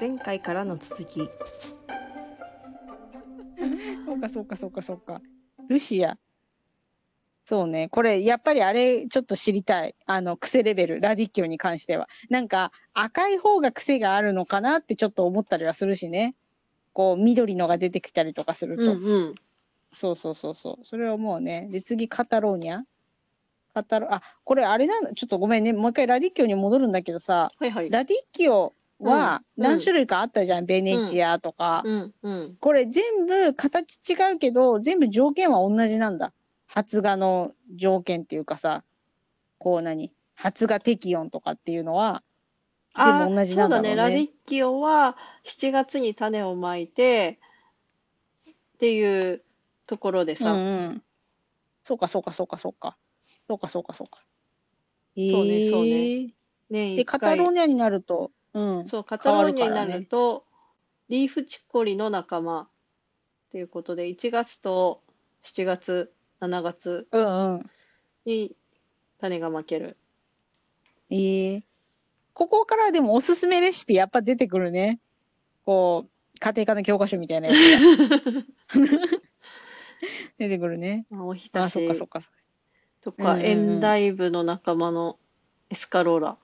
前回からの続き そうかそうかそうかそうか。ルシア。そうね。これ、やっぱりあれ、ちょっと知りたい。あの、癖レベル、ラディッキョに関しては。なんか、赤い方が癖があるのかなってちょっと思ったりはするしね。こう、緑のが出てきたりとかすると。うんうん。そうそうそうそう。それはもうね。で、次、カタローニャ。カタロ、あ、これあれなんだ。ちょっとごめんね。もう一回ラディッキョに戻るんだけどさ、はいはい。ラディッキョはうん何種類かあったじゃん。ベネチアとか。これ全部形違うけど、全部条件は同じなんだ。発芽の条件っていうかさ、こう何？発芽適温とかっていうのは、全部同じなんだろうねそうだね。ラディッキオは7月に種をまいてっていうところでうんさ、うん。そうかそうかそうかそうか。そうかそうかそうか。そうねそうねえーで、カタロー回、ニャになると、うん。そう、カタローニャになるねると、リーフチコリの仲間っていうことで、1月と7月、7月うんうん。に種がまける。ええここからでもおすすめレシピやっぱ出てくるね。こう、家庭科の教科書みたいなやつが 出てくるね。まあおひあ、たそっかそっしか。とか、うんうんうんエンダイブの仲間のエスカローラ。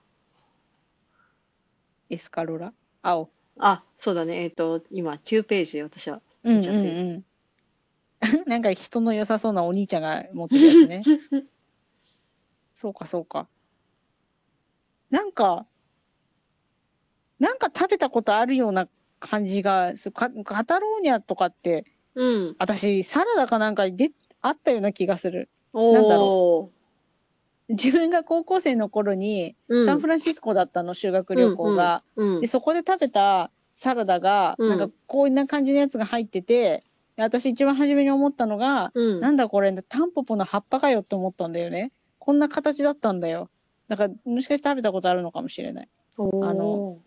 エスカロラ？青。あ、そうだね。えっと、今、9ページ、私は。うんうんちゃってうん。なんか人の良さそうなお兄ちゃんが持ってるやつね。そうかそうか。なんか、なんか食べたことあるような感じが、すカカタローニャとかって、うん。私、サラダかなんかにであったような気がする。おなんだろ自分が高校生の頃に。サンフランシスコだったの、修学旅行が。うんで、。そこで食べたサラダが、うんなんかこんな感じのやつが入ってて、で私一番初めに思ったのが、うん。なんだこれ、タンポポの葉っぱかよって思ったんだよね。こんな形だったんだよ。だから、もしかして食べたことあるのかもしれない。あの、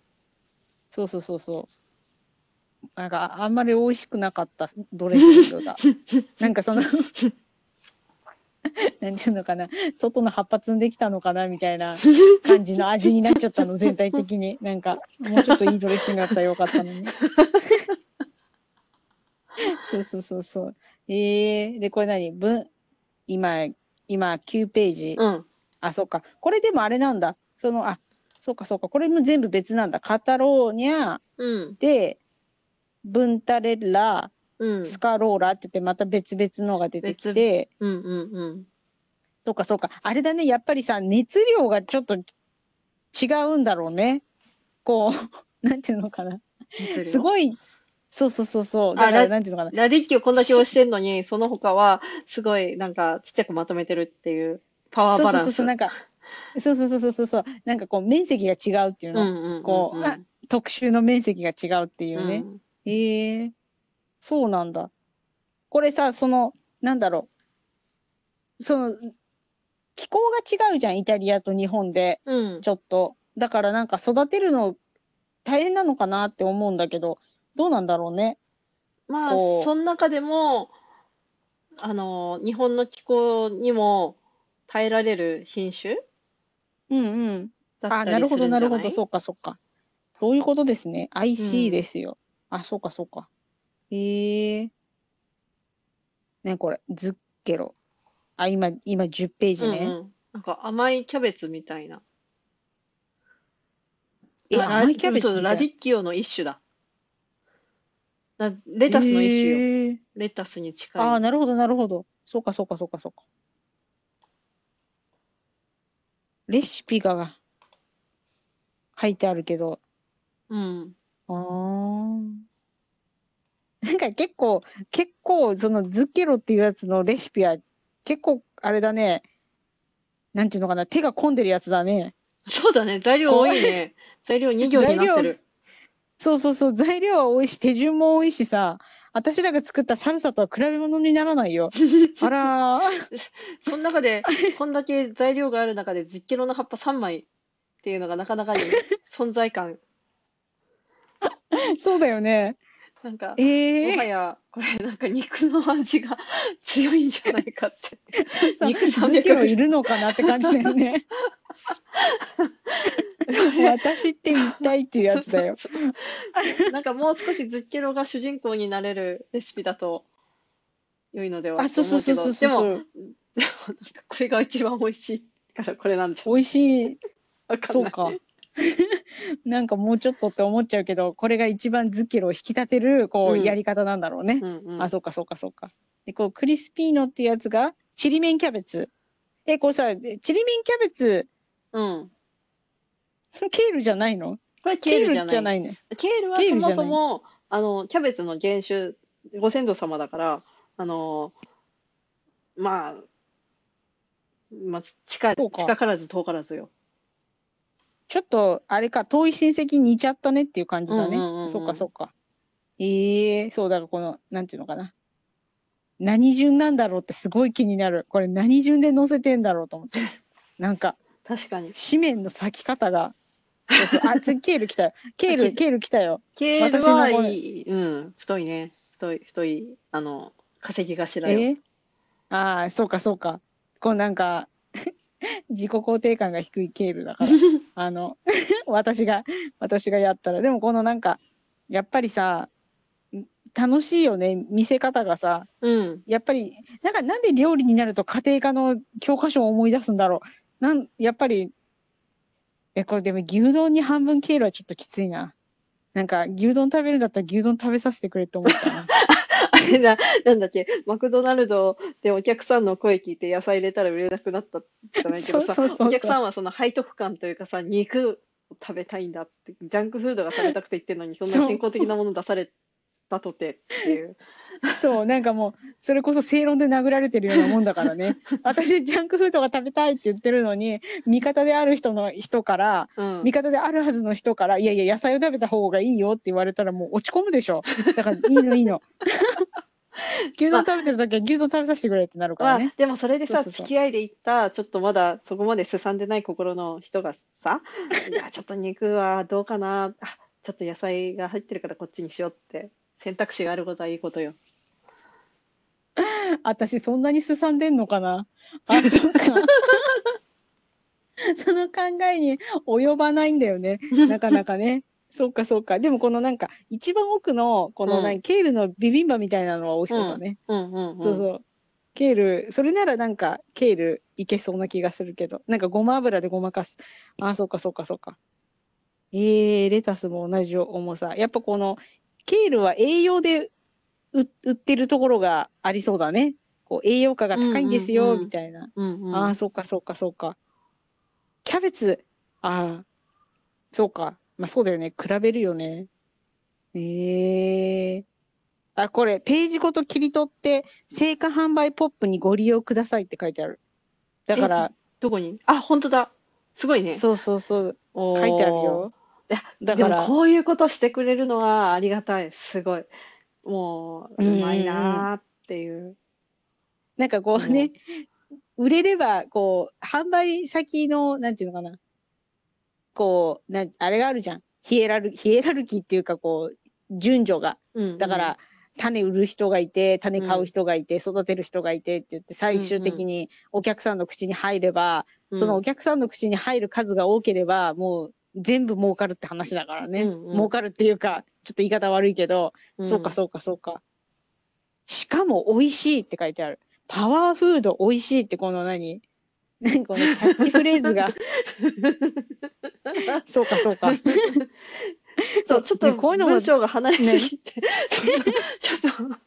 そうそうそうそう。なんか、あんまり美味しくなかった、ドレッシングが。なんかその、なんていうのかな、外の葉っぱ摘んできたのかなみたいな 感じの味になっちゃったの、全体的に。なんか、もうちょっといいドレッシングだったらよかったのに。そうそうそうそう。えー、で、これ何？文、今、今、9ページ。うん。あ、そうか。これでもあれなんだ。その、あ、そうかそうか。これも全部別なんだ。カタローニャうん。で、ブンタレッラ、うん。スカローラって言ってまた別々のが出てきて、うんうんうん。そうかそうか。あれだね。やっぱりさ、熱量がちょっと違うんだろうね。こう、なんていうのかな。すごい、そうそうそうそう。だあから、ラなんていうのかな。ラディッキをこんだけ押してんのに、その他は、すごい、なんか、ちっちゃくまとめてるっていう、パワーバランス。そうそうそうそう、なんか、そうそうそうそうそう、なんかこう、面積が違うっていうの。うんうんうん。こう、あ特集の面積が違うっていうね。うんへえそうなんだ。これさ、その、なんだろう。その、気候が違うじゃん、イタリアと日本で、うん。ちょっと。だからなんか育てるの大変なのかなって思うんだけど、どうなんだろうね。まあ、こうその中でも、あの、日本の気候にも耐えられる品種うんうん。あ、だったなるほど、りするんじゃなるほど、そうか、そうか。そういうことですね。う IC んですよ。あ、そうか、そうか。へえ。ね、これ、ズッケロ。あ、今、今10ページね。うんうん。なんか甘いキャベツみたいな。え、あラ甘いキャベツそうみたいラディッキオの一種だ。なレタスの一種よ。へえレタスに近ああ、い。なるほど、なるほど。そうか、そうか、そうか、そうか。レシピが書いてあるけど、うん。あー なんか結構、結構、そのズッケロっていうやつのレシピは、結構、あれだね。なんていうのかな、手が込んでるやつだね。そうだね。材料多いね。材料2行になってる。そうそうそう、材料は多いし、手順も多いしさ、私らが作ったサルサとは比べ物にならないよ。あらー。その中で、こんだけ材料がある中で、10キロの葉っぱ3枚っていうのがなかなかに存在感。そうだよね。なんか、ええもはや、これなんか肉の味が強いんじゃないかって。肉ズッ300ケロいるのかなって感じだよね。私って一体っていうやつだよ。なんかもう少しズッキロが主人公になれるレシピだと良いのではあ、とそうそうそうそう。でも、でもなんかこれが一番美味しいからこれなんじゃ美味しい。そうか。なんかもうちょっとって思っちゃうけど、これが一番ズッキロを引き立てる、こう、うんやり方なんだろうね。うんうん。あ、そうか、そうか、そうか。で、こう、クリスピーノっていうやつが、ちりめんキャベツ。え、これさ、ちりめんキャベツ、うん。ケールじゃないの？これケールじゃない。ないね。ケールはそケールじゃないもそも、あの、キャベツの原種、ご先祖様だから、あの、まあ、まあ、近そうか近からず遠からずよ。ちょっと、あれか、遠い親戚に似ちゃったねっていう感じだね。うんうんうんうんそうか、そうか。ええそう、だからこの、なんていうのかな。何順なんだろうってすごい気になる。これ何順で乗せてんだろうと思って。なんか、確かに。紙面の裂き方が。そうそう。あ、次、ケール来たよ。ケール、あケール来たよ。ケール私のはこれいい、うん、太いね。太い、太い、あの、化石頭よ。えああ、そうか、そうか。こうなんか、自己肯定感が低いケールだから。あの、私が、私がやったら。でもこのなんか、やっぱりさ、ん楽しいよね、見せ方がさ。うん。やっぱり、なんかなんで料理になると家庭科の教科書を思い出すんだろう。なん、やっぱり、え、これでも牛丼に半分ケールはちょっときついな。なんか牛丼食べるんだったら牛丼食べさせてくれって思ったな。あれな、なんだっけ、マクドナルドでお客さんの声聞いて野菜入れたら売れなくなったじゃないけどさ、お客さんはその背徳感というかさ、肉を食べたいんだって、ジャンクフードが食べたくて言ってるのに、そんな健康的なもの出されたとてっていう。そう、なんかもう、それこそ正論で殴られてるようなもんだからね。私、ジャンクフードが食べたいって言ってるのに、味方である人の人から、うん味。方であるはずの人から、いやいや、野菜を食べた方がいいよって言われたらもう落ち込むでしょ。だから、いいのいいの。牛丼食べてるときは牛丼食べさせてくれってなるかまあらね。、でもそれでさ、そうそうそう付き合いで行った、ちょっとまだそこまですさんでない心の人がさ、いや、ちょっと肉はどうかな、あ、ちょっと野菜が入ってるからこっちにしようって、選択肢があることはいいことよ。私、そんなにすさんでんのかな？あ、そっか。その考えに及ばないんだよね。なかなかね。そうか、そうか。でも、このなんか、一番奥の、このうん何、ケールのビビンバみたいなのは美味しそうだね。うんうんうん。そうそう。ケール、それならなんか、ケールいけそうな気がするけど、なんかごま油でごまかす。あ、そうか、そうか、そうか。えー、レタスも同じ重さ。やっぱこの、ケールは栄養で売売ってるところがありそうだね。こう、栄養価が高いんですよ、うんうんうんみたいな。うんうん。ああ、そうか、そうか、そうか。キャベツ、ああ、そうか。まあそうだよね。比べるよね。ええあ、これ、ページごと切り取って、成果販売ポップにご利用くださいって書いてある。だから、どこに？あ、本当だ。すごいね。そうそうそう、書書いてあるよ。いや、だから、こういうことしてくれるのはありがたい。すごい。もう、うんうんうんうまいなーっていう。なんかこうね、売れれば、こう、販売先の、なんていうのかな。こう、なあれがあるじゃん。ヒエラル、ヒエラルキーっていうか、こう、順序が。うんだから、種売る人がいて、種買う人がいて、育てる人がいてって言って、最終的にお客さんの口に入れば、うん、そのお客さんの口に入る数が多ければ、もう全部儲かるって話だからね。うんうん儲かるっていうか、ちょっと言い方悪いけど、うんそうかそうかそうか。しかも美味しいって書いてある。パワーフード美味しいってこの何？何このキャッチフレーズが。そうかそうか。そう、ちょっとでこういうのも文章が離れすぎて、ちょっ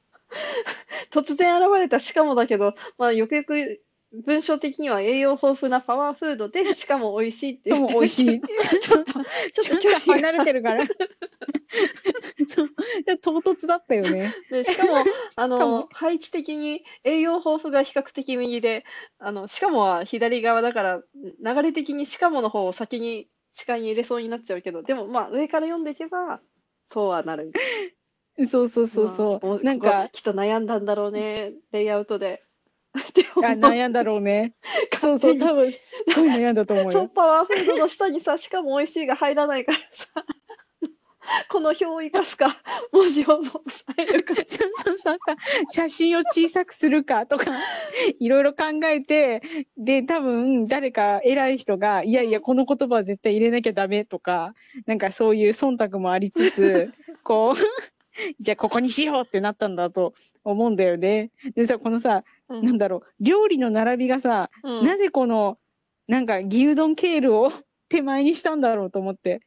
と、突然現れたしかもだけど、まあ、よくよく文章的には栄養豊富なパワーフードで、しかも美味しいってで言っても美味しい。ちょっと、ちょっちょっとと距離が離れてるから。そう。で唐突だったよね。で、しかも、あかのも、配置的に栄養豊富が比較的右で、あの、しかもは左側だから、流れ的にしかもの方を先に視界に入れそうになっちゃうけど、でもまあ上から読んでいけば、そうはなる。そうそうそうそまあう。なんか、きっと悩んだんだろうね、レイアウトで。悩んだろうね。そうそう、多分すっごい悩んだと思うそう、よ。パワーフードの下にさ、しかも美味しいが入らないからさ、この表を生かすか、文字を抑えるか。そうそうそうそう。写真を小さくするかとか、いろいろ考えて、で、多分、誰か偉い人が、いやいや、この言葉は絶対入れなきゃダメとか、なんかそういう忖度もありつつ、こう、じゃあここにしようってなったんだと思うんだよね。でさ、このさ、うんなんだろう、料理の並びがさ、うんなぜこの、なんか牛丼ケールを手前にしたんだろうと思って。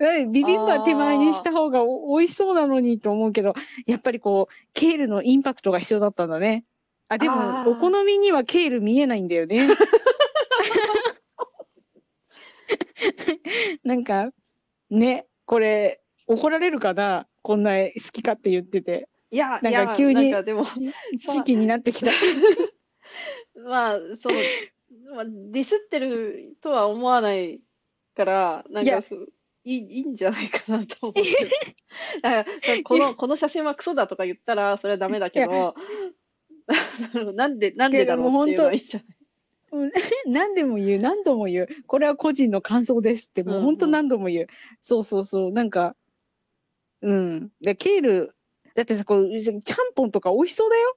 えビビンバ手前にした方がお美味しそうなのにと思うけど、やっぱりこう、ケールのインパクトが必要だったんだね。あ、であも、ーお好みにはケール見えないんだよね。なんか、ね、これ、怒られるかな？こんな好きかって言ってて。いや、なんか急にでも、時期になってきた。まあ、その、まあ、ディスってるとは思わないから、なんいやかす、いい、いいんじゃないかなと思って。だからこの、この写真はクソだとか言ったら、それはダメだけど、なんで、なんでだろうっていうのはいいんじゃない？何でも言う、何度も言う。これは個人の感想ですって、もううん本当何度も言う。そうそうそう。なんか、うん。で、ケール、だってさ、こう、ちゃんぽんとか美味しそうだよ。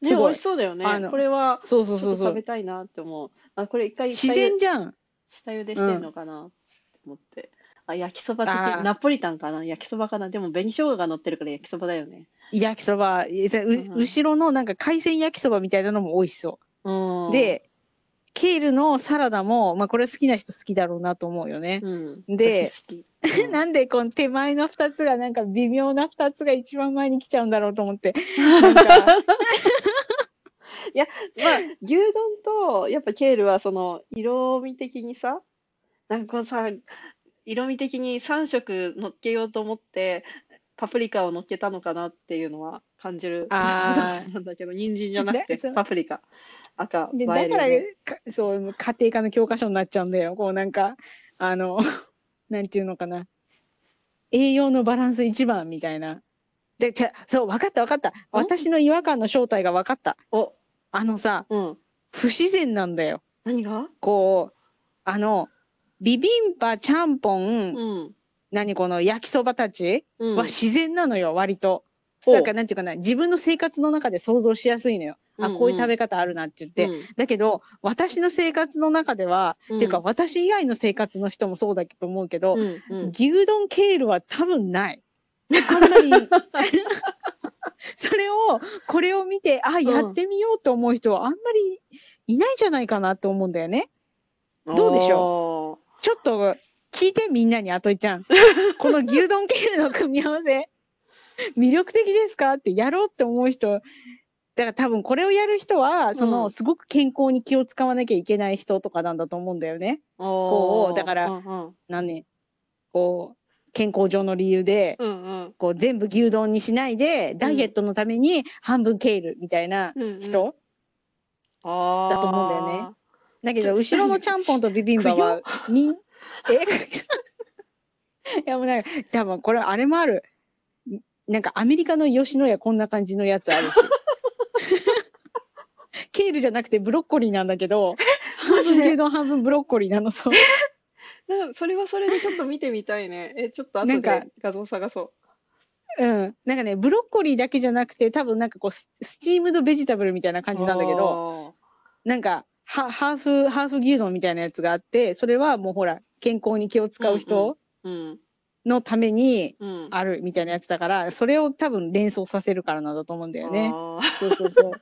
ね、美味しそうだよねあ。のこれは、そうそうそうそう。食べたいなって思う。あ、これ一回自然じゃん。下茹でしてんのかなって思って。あ、焼きそば的、あーナポリタンかな？焼きそばかな？でも紅生姜が乗ってるから焼きそばだよね。焼きそば、いやううん後ろのなんか海鮮焼きそばみたいなのも美味しそうう。ん。、で、ケールのサラダも、まあこれ好きな人好きだろうなと思うよね。うん。で私好き。うんなんでこの手前の二つがなんか微妙な二つが一番前に来ちゃうんだろうと思って。なんか、まあ、牛丼と、やっぱケールは、その、色味的にさ、なんかこうさ、色味的に3色乗っけようと思って、パプリカを乗っけたのかなっていうのは感じるあー なんだけど、人参じゃなくてパプリカ。赤、映で、だからそう、家庭科の教科書になっちゃうんだよ。こうなんか、あの、なんていうのかな。栄養のバランス一番みたいな。で、ちゃ、そう、わかったわかった。私の違和感の正体がわかった。お、あのさ、うん。不自然なんだよ。何が？こう、あの、ビビンバ、ちゃんぽん、うん。何この焼きそばたちうん。は自然なのよ、割と。だからなんていうかな、自分の生活の中で想像しやすいのよ。あ、うんうんこういう食べ方あるなって言って。だけど、私の生活の中では、うんっていうか私以外の生活の人もそうだと思うけど、うん、うん。牛丼ケールは多分ない。あんまり、それを、これを見て、あ、やってみようと思う人はあんまりいないんじゃないかなって思うんだよね。どうでしょちょっと聞いてみんなに、あといちゃん。この牛丼ケールの組み合わせ、魅力的ですか？ってやろうって思う人、だから多分これをやる人は、その、うん。すごく健康に気を使わなきゃいけない人とかなんだと思うんだよね。こうだからうんうん。なんね、こう、健康上の理由で、うんうん。こう全部牛丼にしないで、ダイエットのために半分ケールみたいなうんうん。だと思うんだよね。ーだけど、後ろのちゃんぽんとビビンバは、みん、え？いやもうなんか、多分これあれもある。なんかアメリカの吉野家こんな感じのやつあるし。ケールじゃなくてブロッコリーなんだけど、半分牛丼半分ブロッコリーなの、そう。なそれはそれでちょっと見てみたいね。え、ちょっと後で画像探そうん。なんかね、ブロッコリーだけじゃなくて、多分なんかこうス、スチームドベジタブルみたいなう。感じなんだけど、なんか、はハーフ、ハーフ牛丼みたいなやつがあって、それはもうほら、健康に気を使う人。のためにうん。あるみたいなやつだから、それを多分連想させるからなんだと思うんだよね。そうそうそう。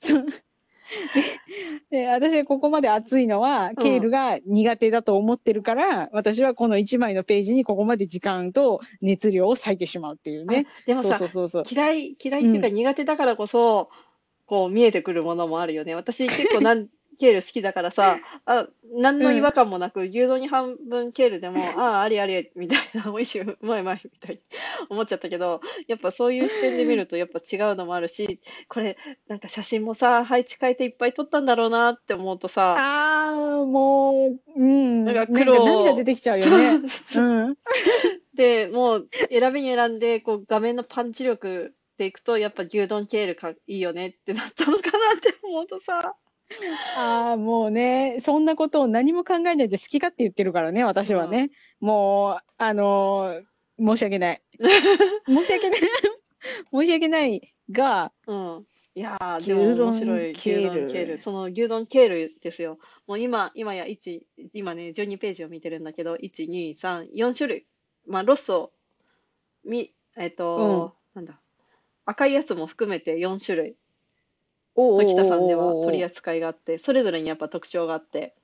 でで私はここまで熱いのは、ケールが苦手だと思ってるから、私はこの1枚のページにここまで時間と熱量を割いてしまうっていうね。でもさ、そうそうそう。嫌い、嫌いっていうか苦手だからこそ、こう見えてくるものもあるよね。私結構なん、ケール好きだからさ、あ、何の違和感もなく、牛丼に半分ケールでも、ああ、ありあり、みたいな、美味しい、うまいうまい、みたいに思っちゃったけど、やっぱそういう視点で見るとやっぱ違うのもあるし、これ、なんか写真もさ、配置変えていっぱい撮ったんだろうなって思うとさ、あー、もう、うん。ななんんかか黒涙出てきちゃうよね。うん。で、もう選びに選んで、こう画面のパンチ力でいくと、やっぱ牛丼ケールかいいよねってなったのかなって思うとさ、ああ、もうね、そんなことを何も考えないで好き勝手言ってるからね、私はね。もう、あのー申し訳ない。申し訳ない。申し訳ないが、うん。いやー、でも牛丼面白い。ケール牛丼ケール。その牛丼ケールですよ。もう今、今や1、今ね、12ページを見てるんだけど、1、2、3、4種類。まあ、ロッソ、み、えっと、なんだ？赤いやつも含めて4種類。お時田さんでは取りや扱いがあって、それぞれにやっぱ特徴があって。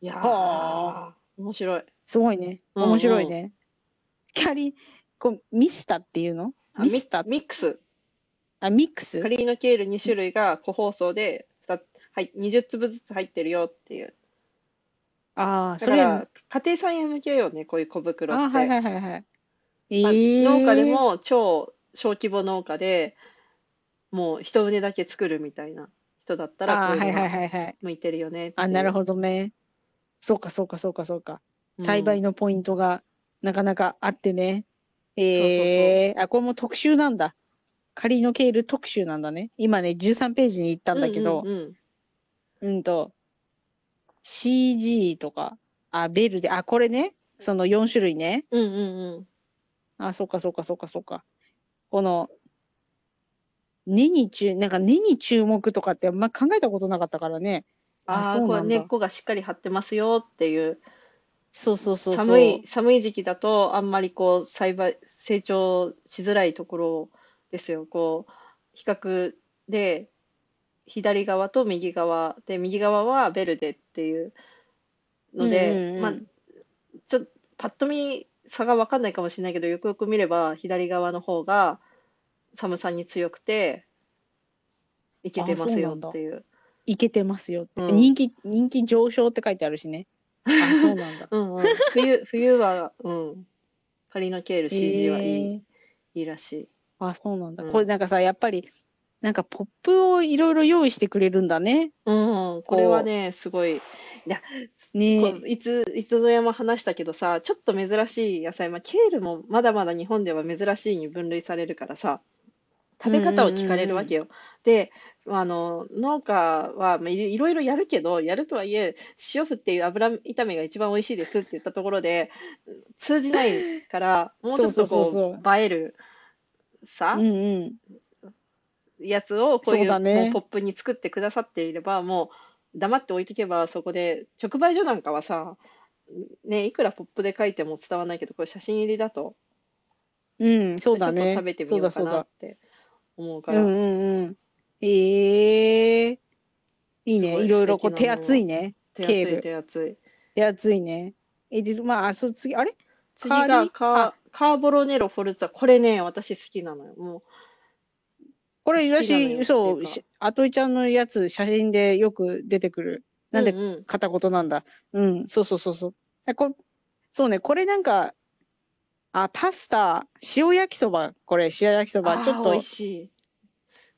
いやはー、面白い。すごいね。うんうん面白いね。キャリ、こうミスタっていうの？あミスタミックス。あ、ミックス？カリーノケール2種類が個包装で2つ、はい、20粒ずつ入ってるよっていう。ああ、それ、家庭菜園向けよね、こういう小袋って。はいはいはいはい。まあええ農家でも超小規模農家でもう一畝だけ作るみたいな人だったらああ、はいはいこういうのがはいはい。向いてるよねあ、なるほどね。そうかそうかそうかそうか。うん栽培のポイントがなかなかあってね。そうそうええあ、これも特集なんだ。カリーノケール特集なんだね。今ね、13ページに行ったんだけど、うんうんうんと、CG とか、あ、ベルで、あ、これね、その4種類ね。うんうんうんうんあ、そっかそっかそっかそっか。この、根に注、なんか根に注目とかってあんま考えたことなかったからね。ああそうなんだれ根っこがしっかり張ってますよっていうそうそうそうそう。寒い寒い時期だとあんまりこう栽培成長しづらいところですよこう比較で左側と右側で右側はベルデっていうので、うんうんうんまあちょっとパッと見差が分かんないかもしれないけどよくよく見れば左側の方が寒さに強くていけてますよっていう。いけてますよって。うん人気、人気上昇って書いてあるしね。あ、そうなんだ。うんうん、冬冬は、うん、カリノケール CG はいい,、えーいいらしい。あ、そうなんだ。うんこれなんかさ、やっぱり、なんかポップをいろいろ用意してくれるんだね。うん、これはね、すごい。いや、ねいつ、いつぞやも話したけどさ、ちょっと珍しい野菜、まあ、ケールもまだまだ日本では珍しいに分類されるからさ、食べ方を聞かれるわけよ。で、あの、農家は、まあ、いいろいろやるけど、やるとはいえ、塩振って油炒めが一番美味しいですって言ったところで、通じないから、もうちょっとこう、映えるさ、うんうん。やつをこういうねもうポップに作ってくださっていればもう黙って置いとけばそこで直売所なんかはさねいくらポップで書いても伝わらないけどこれ写真入りだとうん、そうだね。ちょっと食べてみようかなって思うからそうだ。うんうんうん。ええいいね。いいろいろこう手厚いね。手厚い手厚い手厚いね。え、で、まあ、そう、次、あれ？次カーカカーボロネロフォルツァこれね私好きなのよもこれ、私、そ、ううかしあといちゃんのやつ、写真でよく出てくる。うなんでうんうん片言なんだ。うん、そうそうそうそう。えこそうね、これなんか、あ、パスタ、塩焼きそば、これ、塩焼きそば、ちょっと美味、しい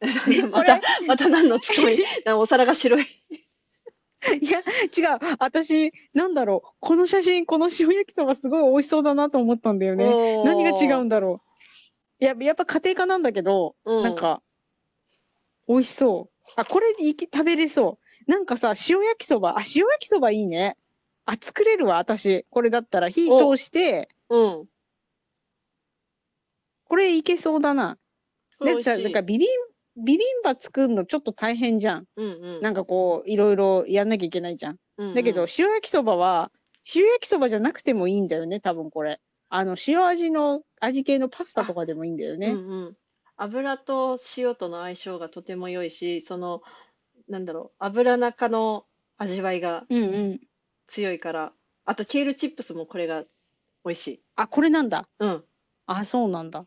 またまた何のつかみなお皿が白いいや、違う。私、なんだろう。この写真、この塩焼きそばすごい美味しそうだなと思ったんだよね。何が違うんだろう。ややっぱ家庭科なんだけど、うんなんか、美味しそう。あ、これいけ食べれそう。なんかさ、塩焼きそば、あ、塩焼きそばいいね。あ、作れるわ、私。これだったら火お通して、うんこれいけそうだな。でさ、なんかビビン、ビビンバ作るのちょっと大変じゃん。うんうんなんかこう、いろいろやんなきゃいけないじゃん。うんうんだけど、塩焼きそばは、塩焼きそばじゃなくてもいいんだよね、多分これ。あの、塩味の、味系のパスタとかでもいいんだよね。うんうん、油と塩との相性がとても良いし、その、なんだろう、油中の味わいがうんうん。強いから、あとケールチップスもこれが美味しい。あ、これなんだ。うん、あ、そうなんだ。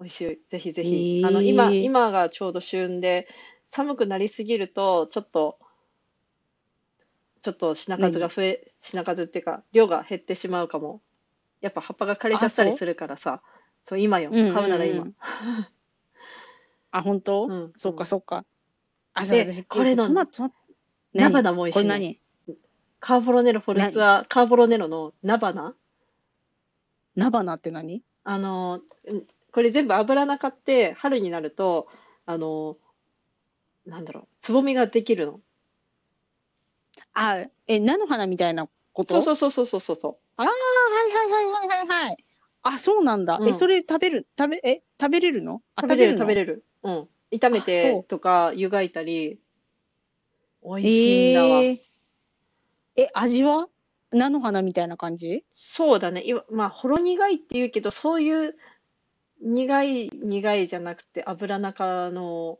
美味しい。ぜひぜへひ。ーあの、今、今がちょうど旬で、寒くなりすぎると、ちょっと、ちょっと品数が増え、品数っていうか、量が減ってしまうかも。やっぱ葉っぱが枯れちゃったりするからさ、そう、今よ。うんうんうん買うなら今。あ、本当？うんそっかそっか。あ、でそう、私、これのトマト、菜何？花も美味しいの。これ何？カーボロネロフォルツァ、カーボロネロの菜花菜花って何？あの、うんこれ全部油中って春になると、あの、なんだろう、つぼみができるの。あ、え、菜の花みたいなこと？そうそうそうそうそうそう。ああ、はいはいはいはいあ、そうなんだ。え、うんそれ食べる、食べ、え、食べれるの？あ、食べれるの？食べれる。うん。炒めあそてうとか湯がいたり、美味しいんだわ。えーえ、味は？菜の花みたいな感じ？そうだね。いわまあ、ほろ苦いって言うけど、そういう苦い苦いじゃなくて、油中の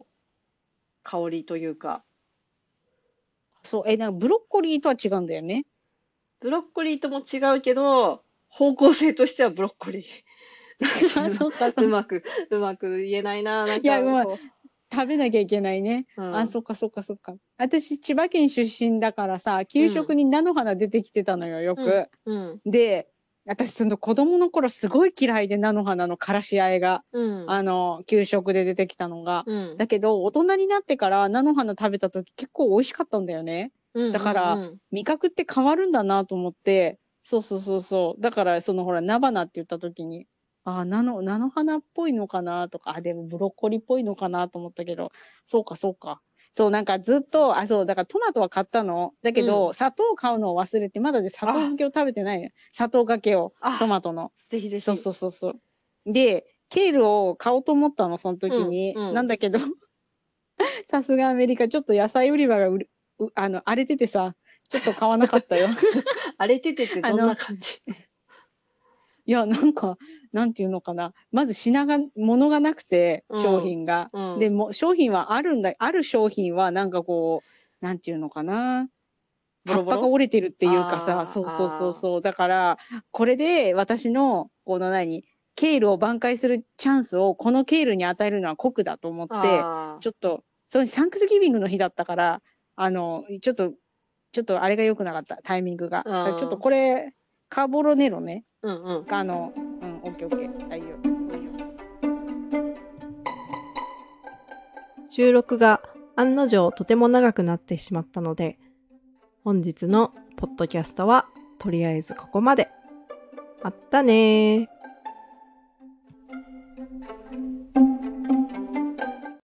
香りというか、そう、え、なんかブロッコリーとは違うんだよね。ブロッコリーとも違うけど、方向性としてはブロッコリー。あ、そうか、そうまく、うまく言えないな。なんかいやうま食べなきゃいけないね。う、うんあ、そっかそっかそっか。私、千葉県出身だからさ、給食に菜の花出てきてたのよ、よく。うん、で、私、その子供の頃すごい嫌いで菜の花のからしあえが、うん、あの、給食で出てきたのが。うん、だけど、大人になってから菜の花食べた時結構美味しかったんだよね。うんだからうん味覚って変わるんだなと思って、そうそうそうそう。だから、そのほら、菜花って言った時に、ああ、菜の、菜の花っぽいのかなとか、あ、でもブロッコリーっぽいのかなと思ったけど、そうかそうか。そう、なんかずっと、あ、そう、だからトマトは買ったの。だけど、う砂糖買うのを忘れて、まだで砂糖漬けを食べてないの砂糖がけを、あトマトの。ぜひぜひ。そうそうそうそう。で、ケールを買おうと思ったの、その時に。うんうんなんだけど、さすがアメリカ、ちょっと野菜売り場がうるうあの荒れててさ、ちょっと買わなかったよ。荒れててってどんな感じ？いや、なんか、なんていうのかな。まず品が、物がなくて、うん商品が。うんでも、商品はあるんだ、ある商品はなんかこう、なんていうのかな。葉っぱが折れてるっていうかあさ、ーそうそうそうそう。だから、これで私の、この何、ケールを挽回するチャンスをこのケールに与えるのは酷だと思って、ちょっと、そのサンクスギビングの日だったから、あの、ちょっと、ちょっとあれが良くなかった、タイミングが。ちょっとこれ、カーボロネロね。うんうん。あの、うん、オッケーオッケー。あ、いいよ。いいよ。収録が案の定とても長くなってしまったので、本日のポッドキャストはとりあえずここまで。あったねー。